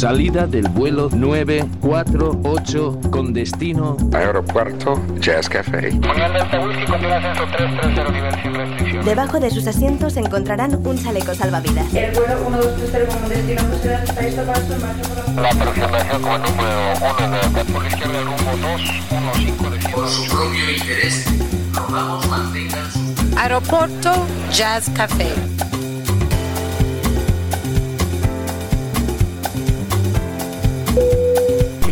Salida del vuelo 948 con destino Aeropuerto Jazz Café. Debajo de sus asientos encontrarán un chaleco salvavidas. El vuelo 1230 con destino Blas está listo para su marcha por La aproximación como número 1 de por la izquierda rumbo 215 de Por su propio interés, rogamos mantengan su... Aeropuerto Jazz Café.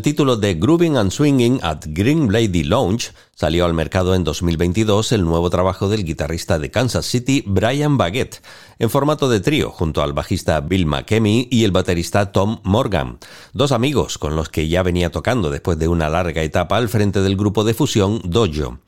El título de Grooving and Swinging at Green Lady Lounge, salió al mercado en 2022 el nuevo trabajo del guitarrista de Kansas City, Brian Baguette, en formato de trío, junto al bajista Bill McKemmy y el baterista Tom Morgan, dos amigos con los que ya venía tocando después de una larga etapa al frente del grupo de fusión Dojo.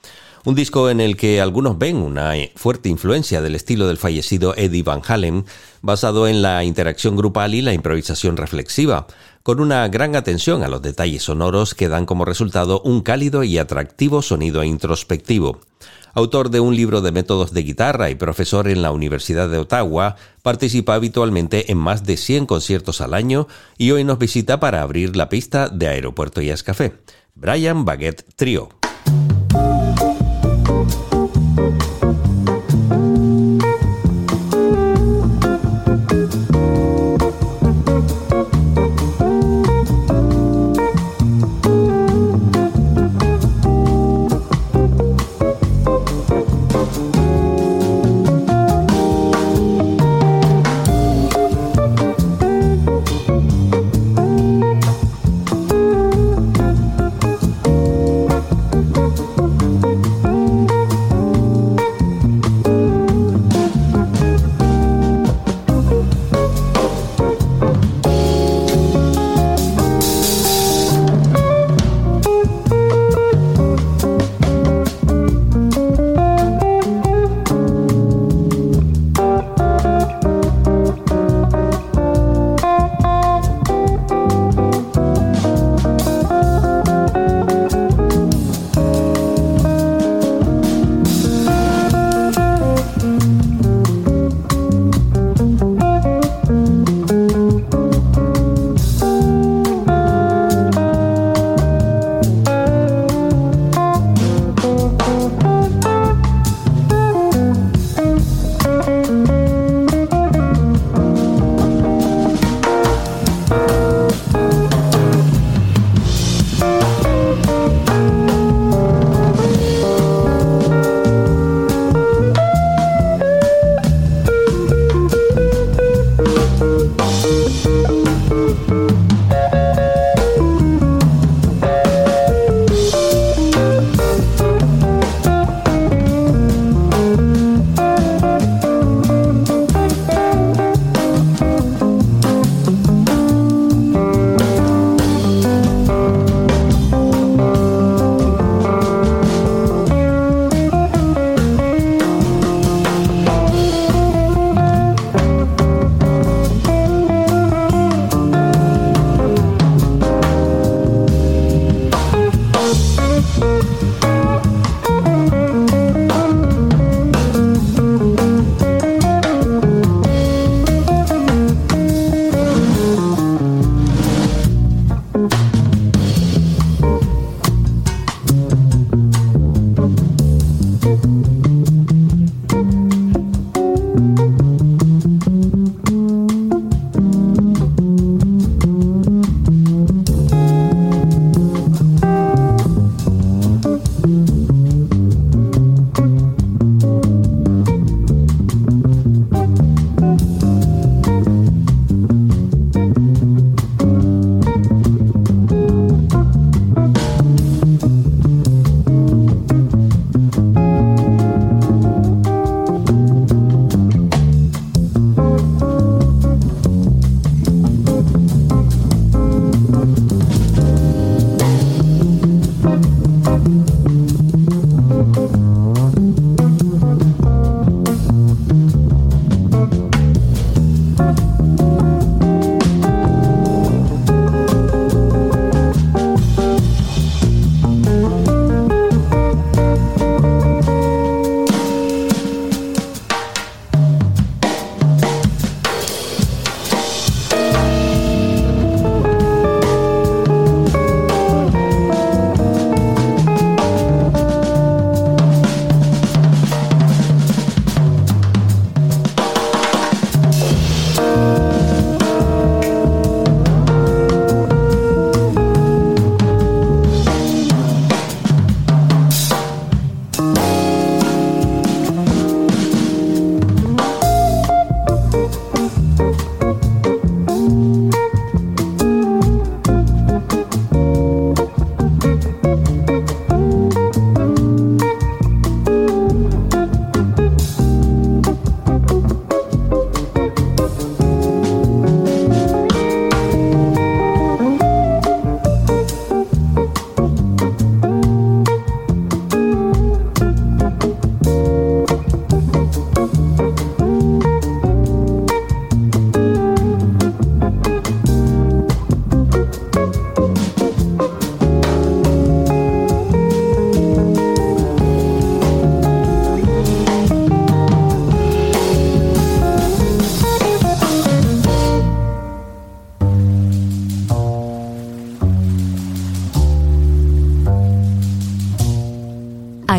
un disco en el que algunos ven una fuerte influencia del estilo del fallecido Eddie Van Halen, basado en la interacción grupal y la improvisación reflexiva, con una gran atención a los detalles sonoros que dan como resultado un cálido y atractivo sonido introspectivo. Autor de un libro de métodos de guitarra y profesor en la Universidad de Ottawa, participa habitualmente en más de 100 conciertos al año y hoy nos visita para abrir la pista de Aeropuerto Jazz Café. Brian Baguette Trio.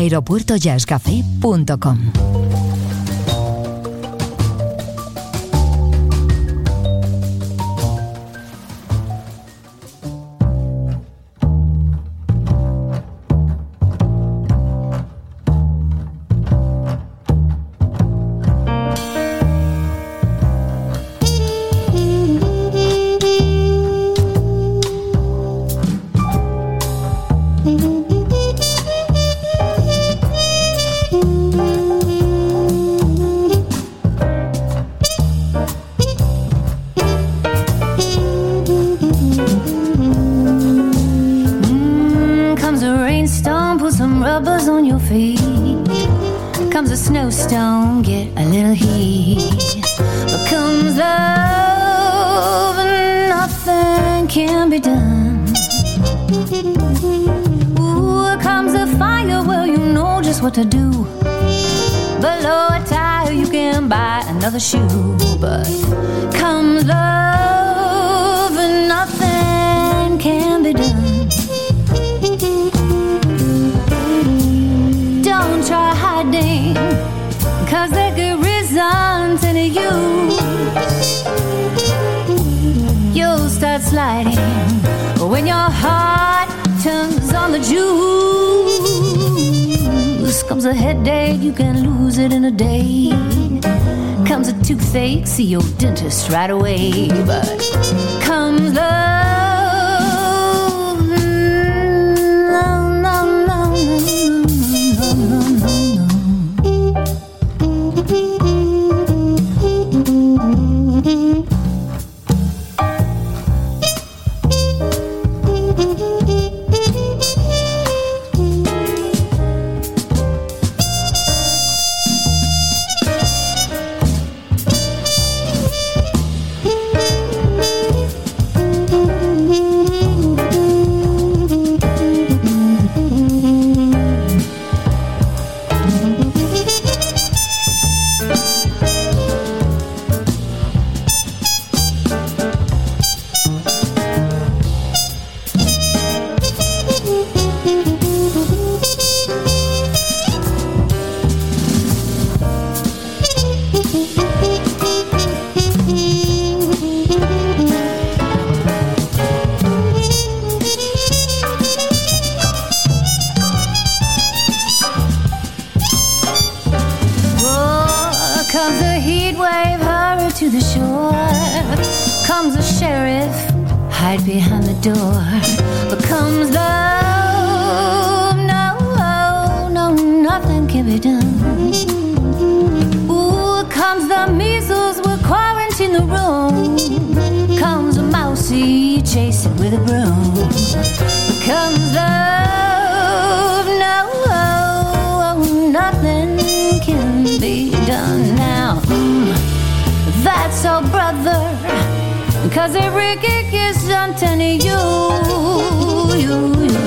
aeropuertojazzcafé.com. on, put some rubbers on your feet. Comes a snowstorm, get a little heat. But comes love, and nothing can be done. Ooh, comes a fire, well, you know just what to do. Below a tire, you can buy another shoe. But comes love cause there could result in you. You'll start sliding when your heart turns on the juice. Comes a headache, you can lose it in a day comes a toothache, see your dentist right away. But comes love. door becomes love. No, no, nothing can be done. Ooh, comes the measles, we're quarantine the room. Comes a mousey, chase it with a broom. Comes love. No, nothing can be done now. Mm, that's all. Cause every gig is done to you, you, you.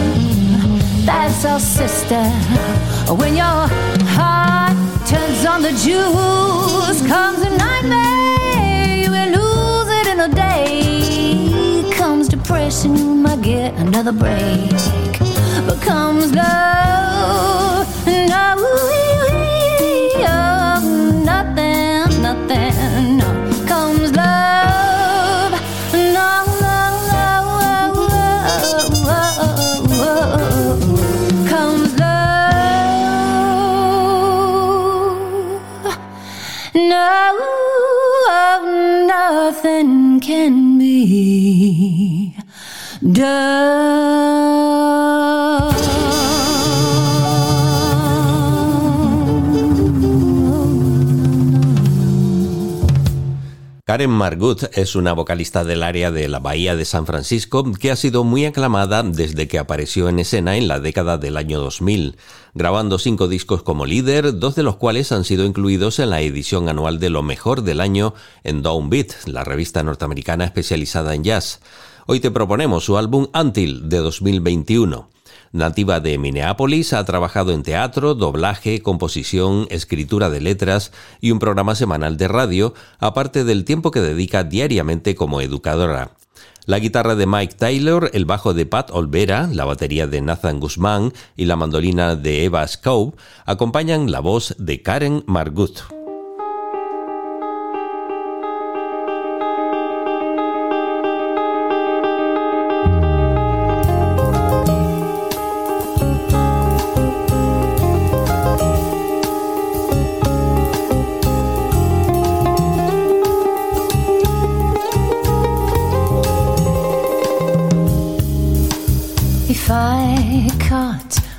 That's our sister. When your heart turns on the juice, comes a nightmare. You will lose it in a day. Comes depression, you might get another break. But comes love, no. Karen Margut es una vocalista del área de la Bahía de San Francisco que ha sido muy aclamada desde que apareció en escena en la década del año 2000, grabando cinco discos como líder, dos de los cuales han sido incluidos en la edición anual de lo mejor del año en Downbeat, la revista norteamericana especializada en jazz. Hoy te proponemos su álbum Until de 2021. Nativa de Minneapolis, ha trabajado en teatro, doblaje, composición, escritura de letras y un programa semanal de radio, aparte del tiempo que dedica diariamente como educadora. La guitarra de Mike Taylor, el bajo de Pat Olvera, la batería de Nathan Guzmán y la mandolina de Eva Scope acompañan la voz de Karen Margut.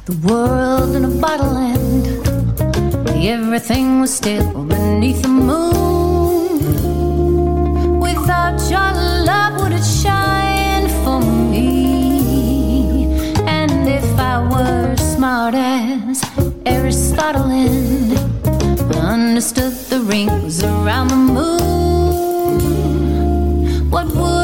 the world in a bottle and everything was still beneath the moon. Without your love, would it shine for me? And if I were smart as Aristotle and understood the rings around the moon, what would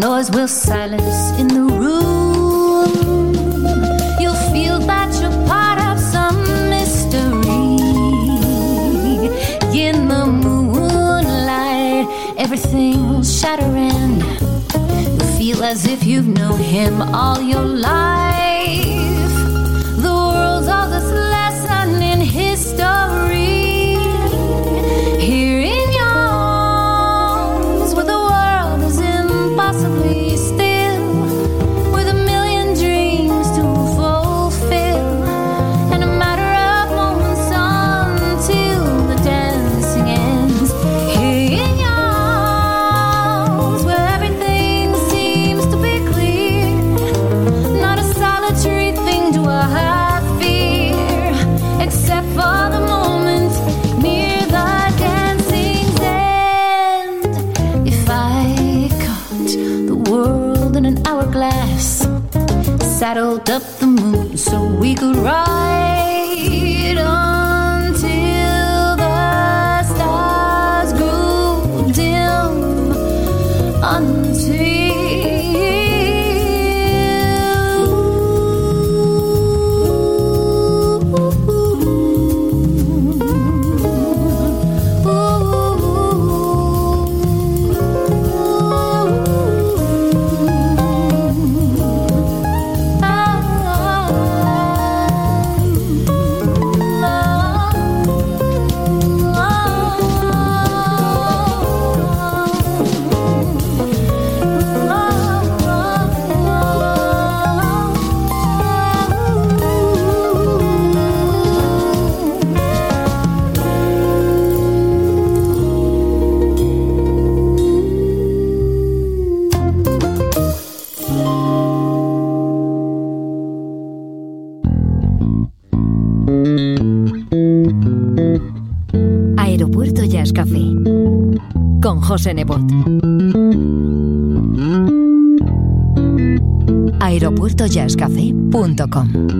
noise will silence in the room. You'll feel that you're part of some mystery. In the moonlight, everything will shatter in. You feel as if you've known him all your life. aeropuertojazzcafé.com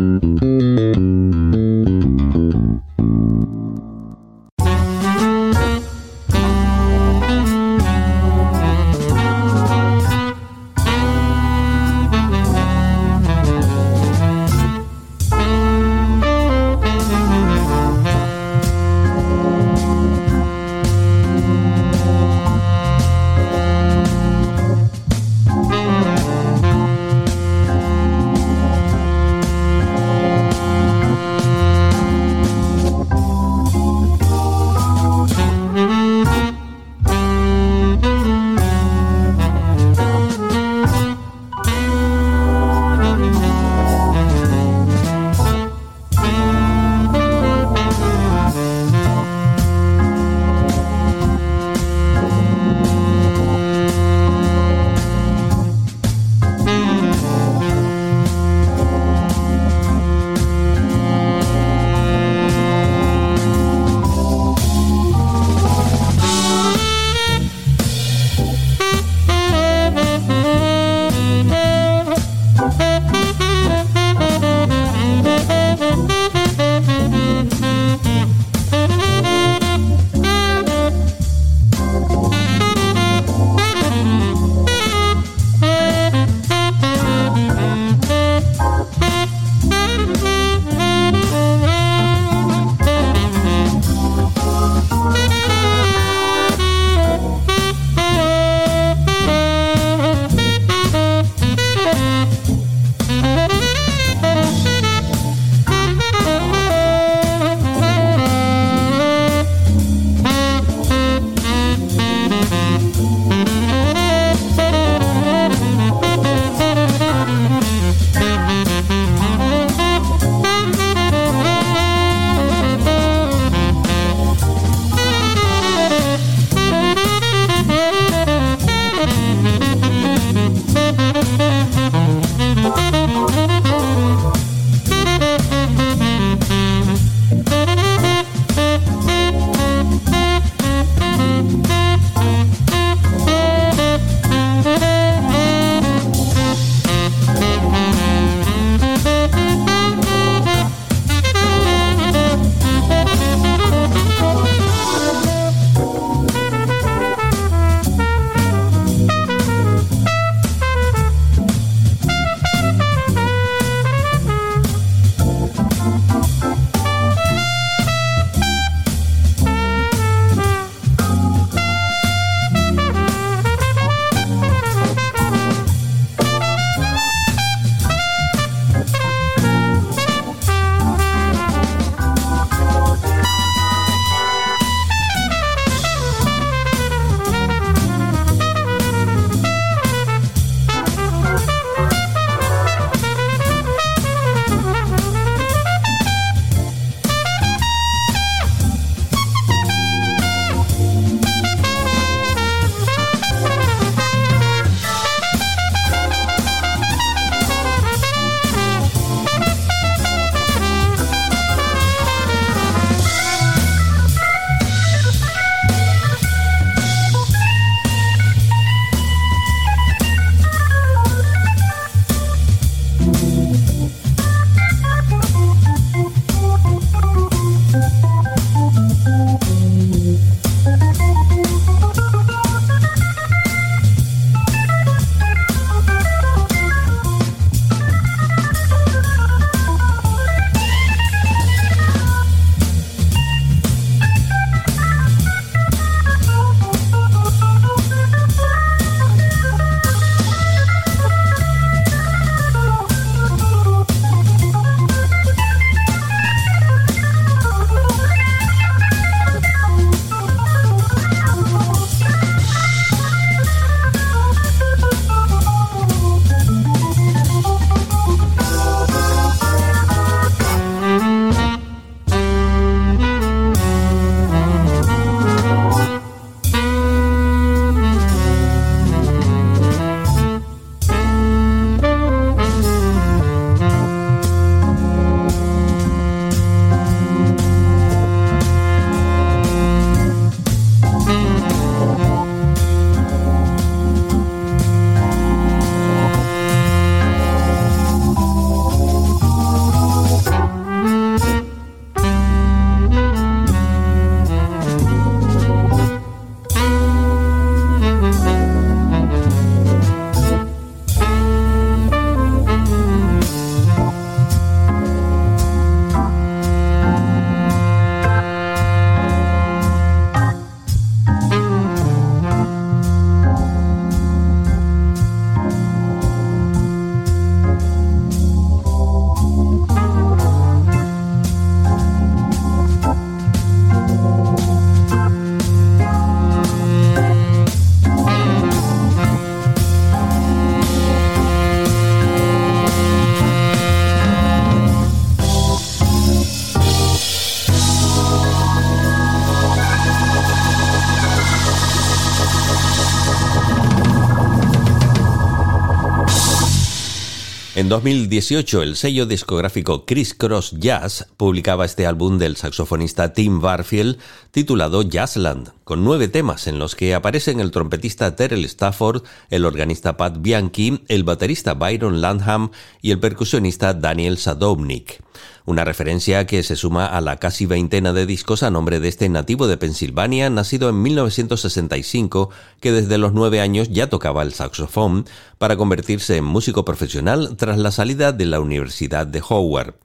2018, el sello discográfico Criss Cross Jazz publicaba este álbum del saxofonista Tim Barfield titulado Jazzland, con nueve temas en los que aparecen el trompetista Terrell Stafford, el organista Pat Bianchi, el baterista Byron Landham y el percusionista Daniel Sadovnik una referencia que se suma a la casi veintena de discos a nombre de este nativo de Pensilvania, nacido en 1965, que desde los nueve años ya tocaba el saxofón, para convertirse en músico profesional tras la salida de la Universidad de Howard.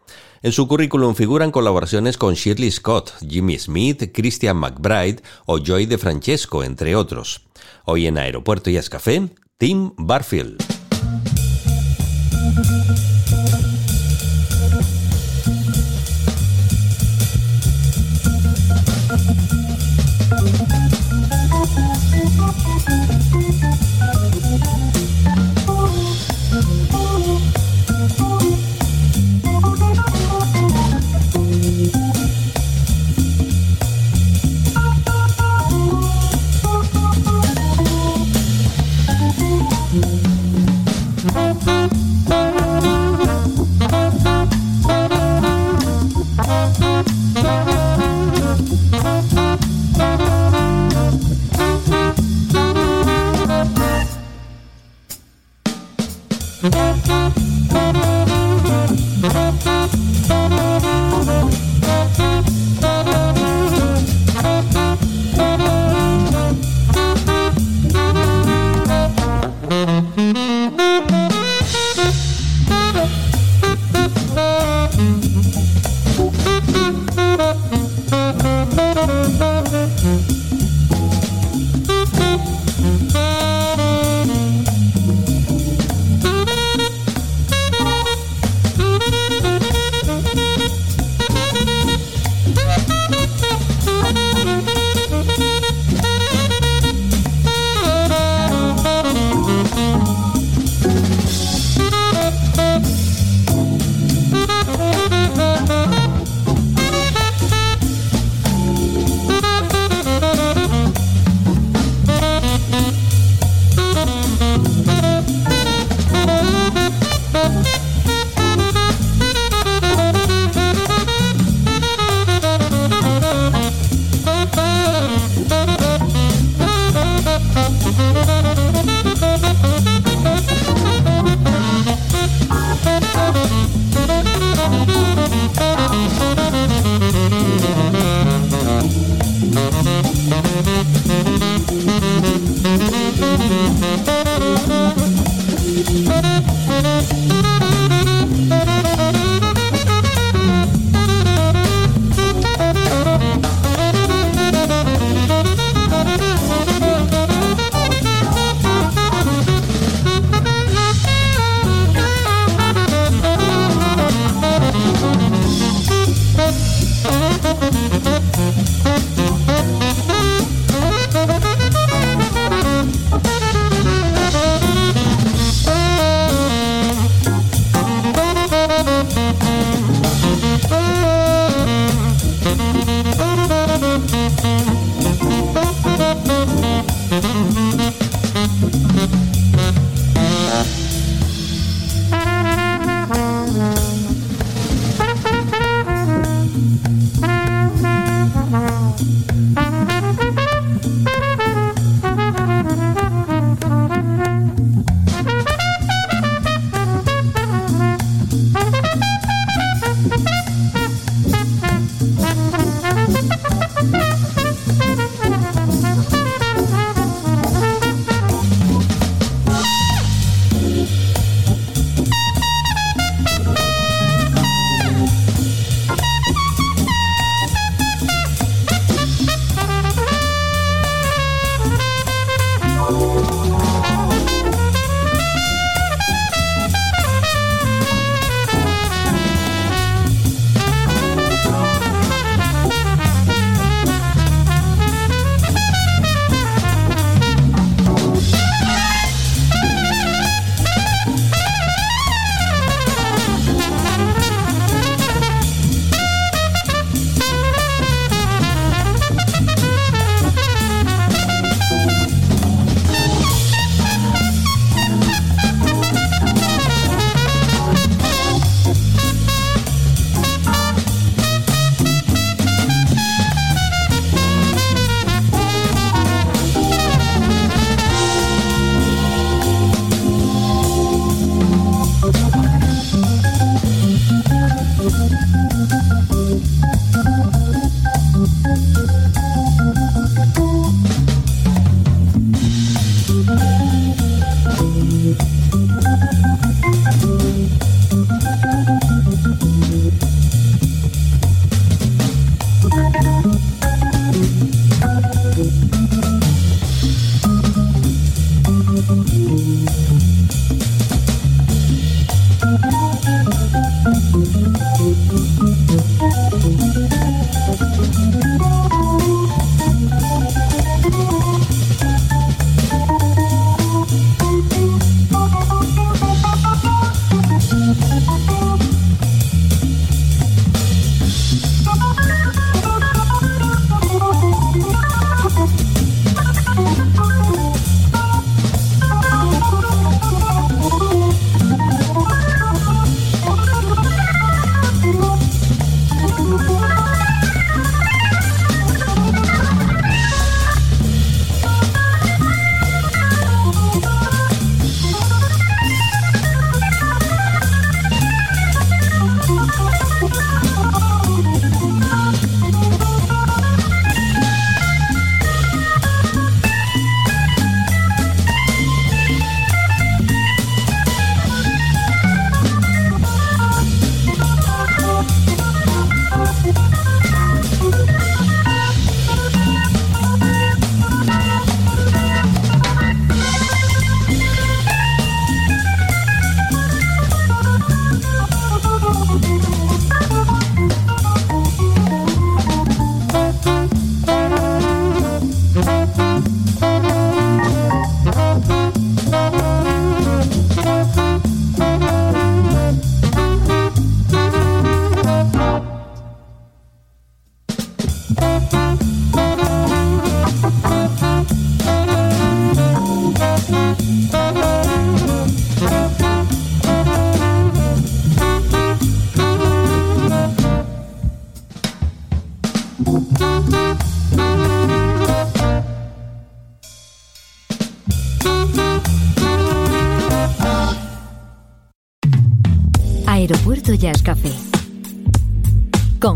En su currículum figuran colaboraciones con Shirley Scott, Jimmy Smith, Christian McBride o Joy de Francesco, entre otros. Hoy en Aeropuerto y Café, Tim Barfield.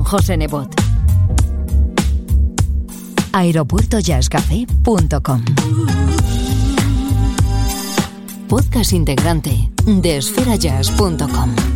José Nebot. Aeropuertojazzcafé.com Podcast integrante de esferajazz.com.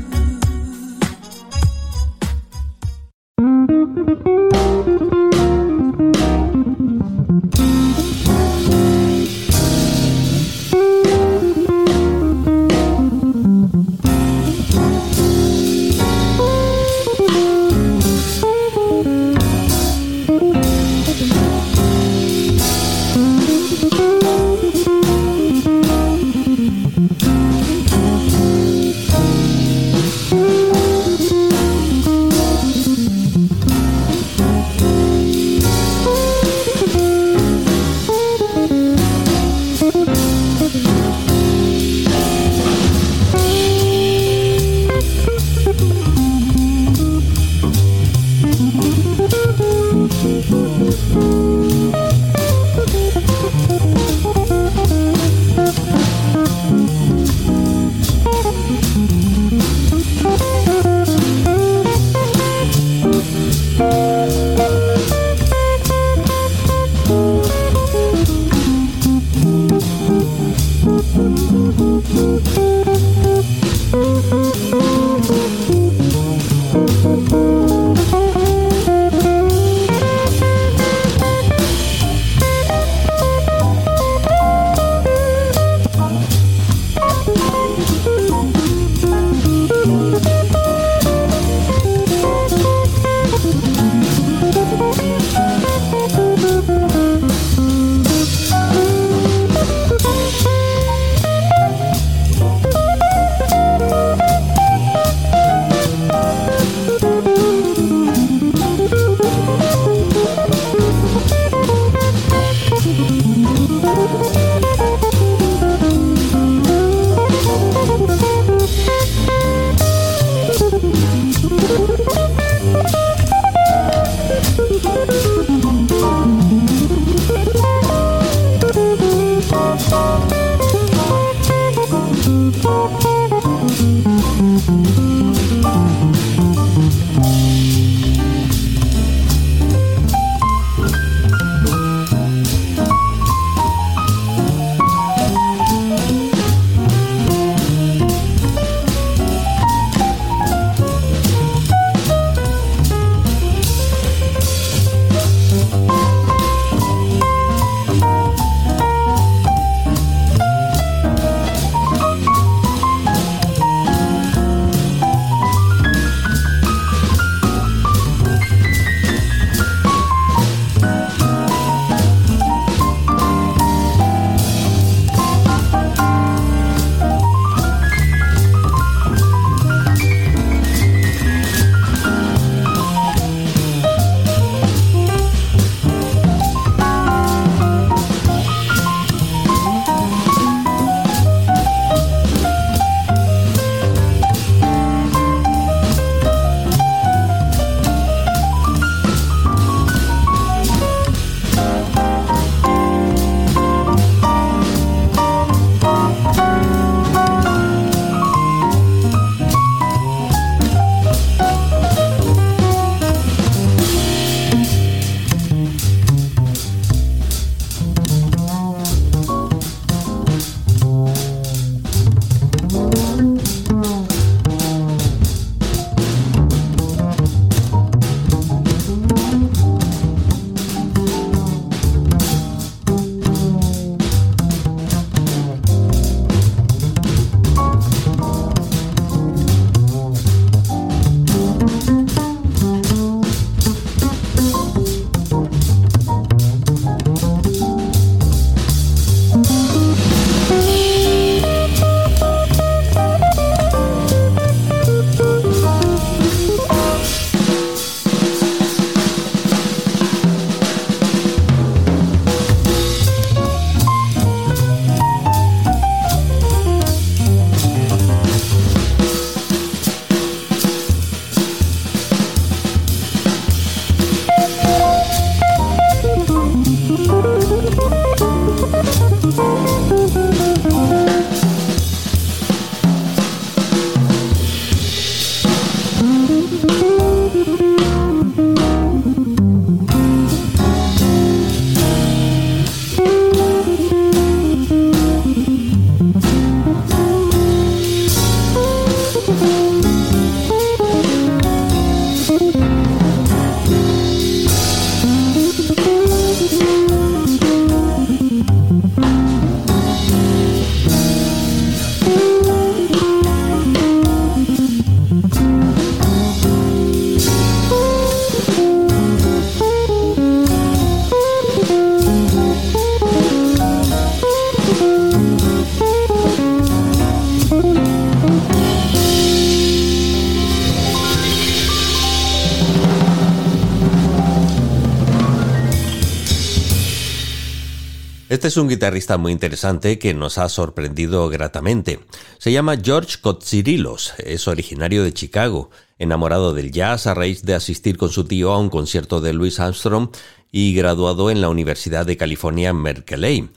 Este es un guitarrista muy interesante que nos ha sorprendido gratamente. Se llama George Kotsirilos, es originario de Chicago, enamorado del jazz a raíz de asistir con su tío a un concierto de Louis Armstrong y graduado en la Universidad de California en Berkeley.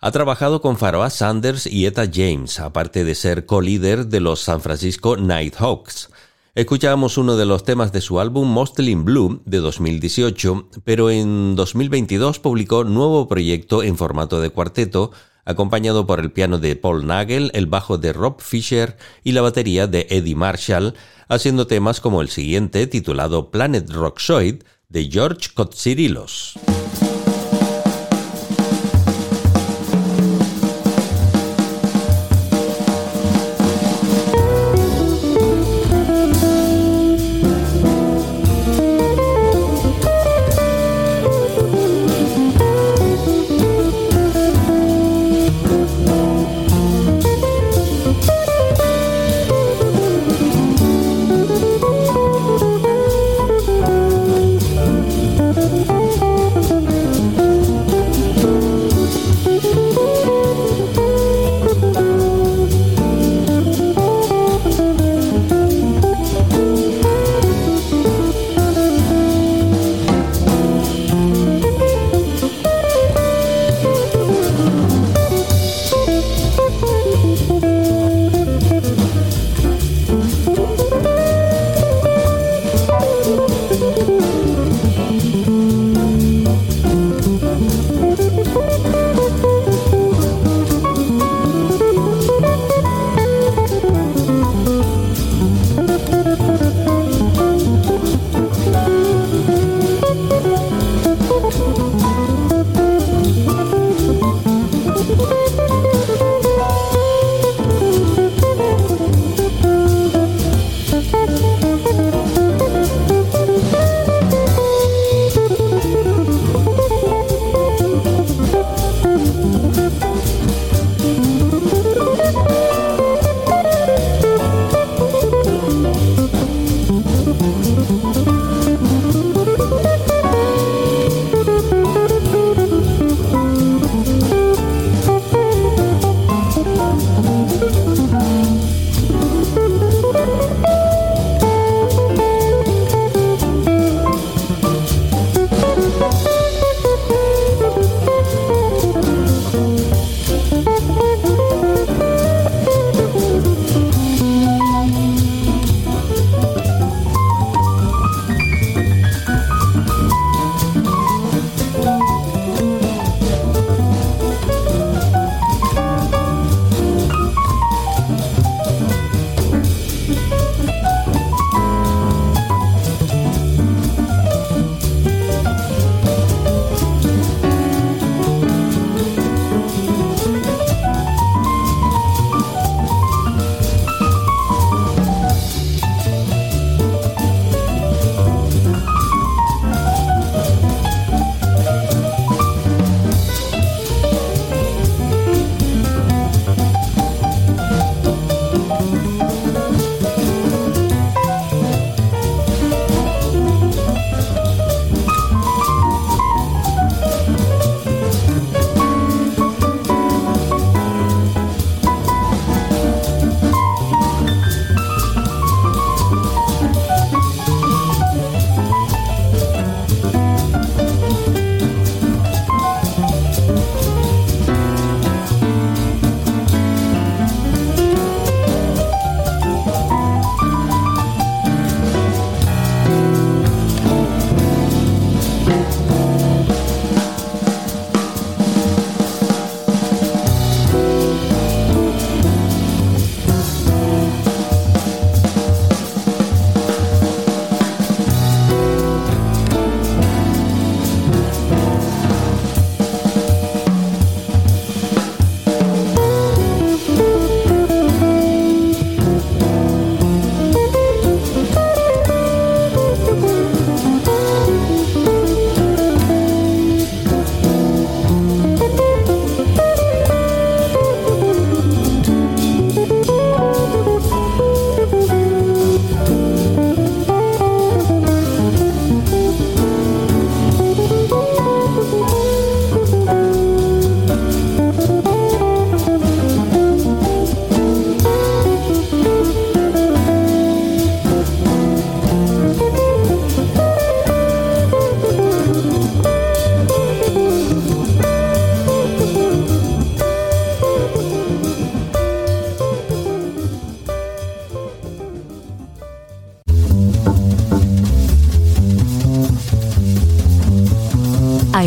Ha trabajado con Pharoah Sanders y Etta James, aparte de ser co-líder de los San Francisco Nighthawks. Escuchábamos uno de los temas de su álbum Mostly in Blue de 2018, pero en 2022 publicó nuevo proyecto en formato de cuarteto, acompañado por el piano de Paul Nagel, el bajo de Rob Fisher y la batería de Eddie Marshall, haciendo temas como el siguiente titulado Planet Rocksoid de George Kotsirilos.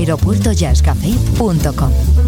aeropuertojazzcafé.com.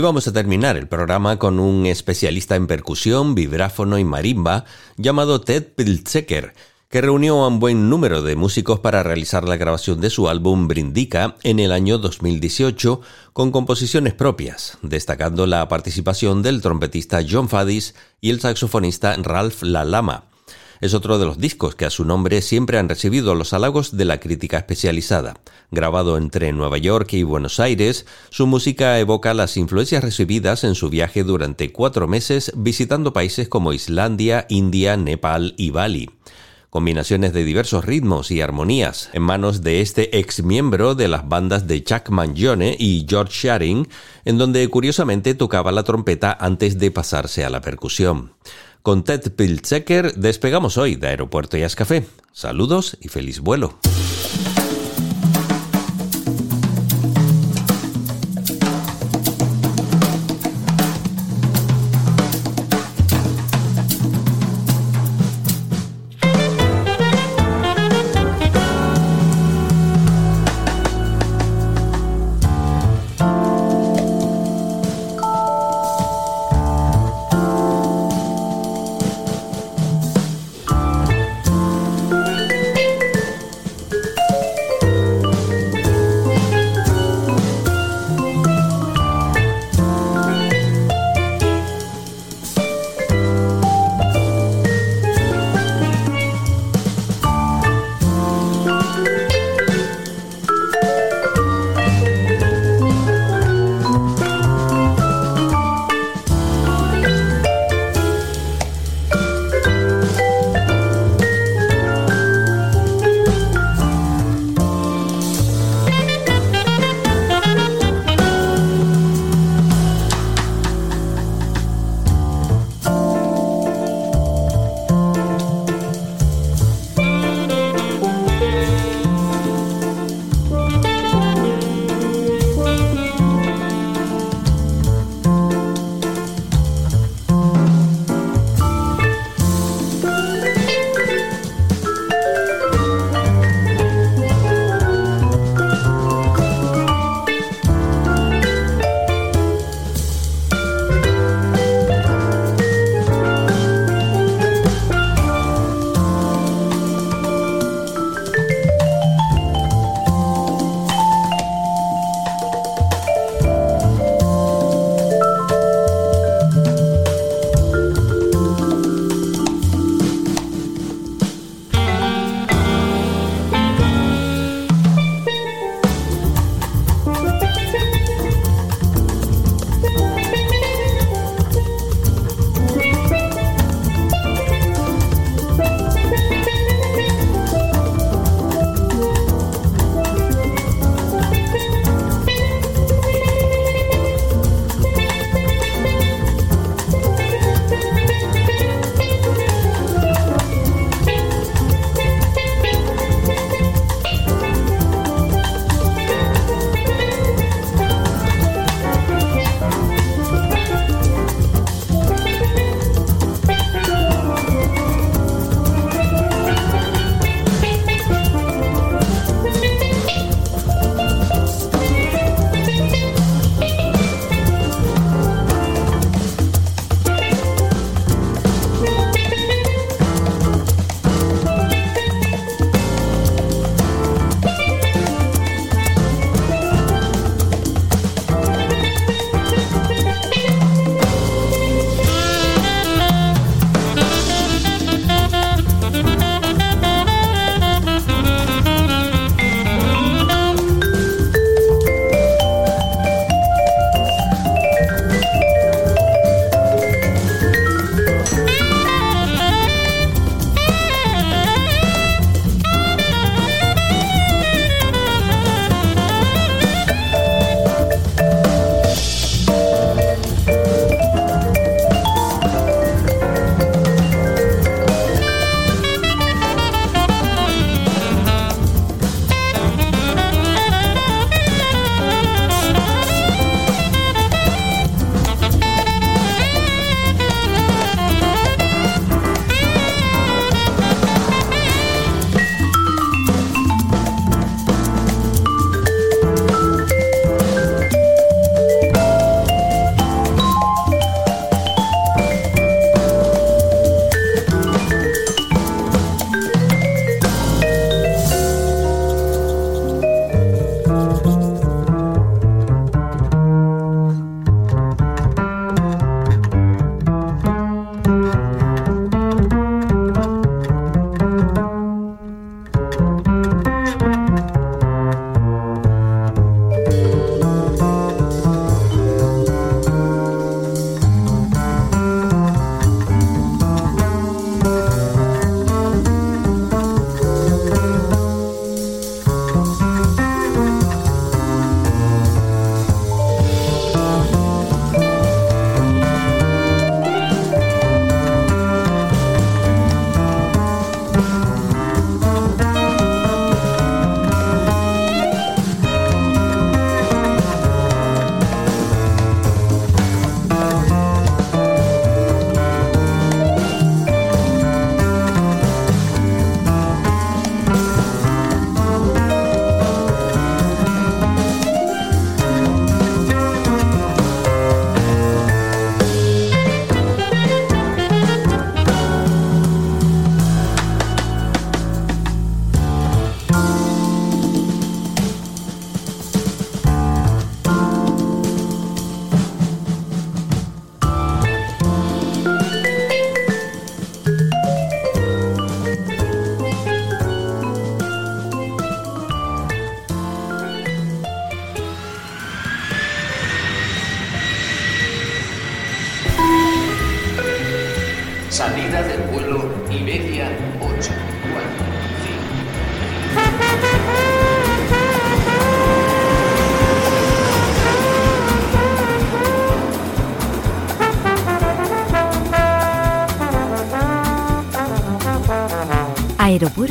Hoy vamos a terminar el programa con un especialista en percusión, vibráfono y marimba llamado Ted Pilzeker, que reunió a un buen número de músicos para realizar la grabación de su álbum Brindica en el año 2018 con composiciones propias, destacando la participación del trompetista John Fadis y el saxofonista Ralph Lalama. Es otro de los discos que a su nombre siempre han recibido los halagos de la crítica especializada. Grabado entre Nueva York y Buenos Aires, su música evoca las influencias recibidas en su viaje durante cuatro meses visitando países como Islandia, India, Nepal y Bali combinaciones de diversos ritmos y armonías en manos de este ex miembro de las bandas de Chuck Mangione y George Sharing, en donde curiosamente tocaba la trompeta antes de pasarse a la percusión. Con Ted Pilzecker despegamos hoy de Aeropuerto Jazz Café. Saludos y feliz vuelo.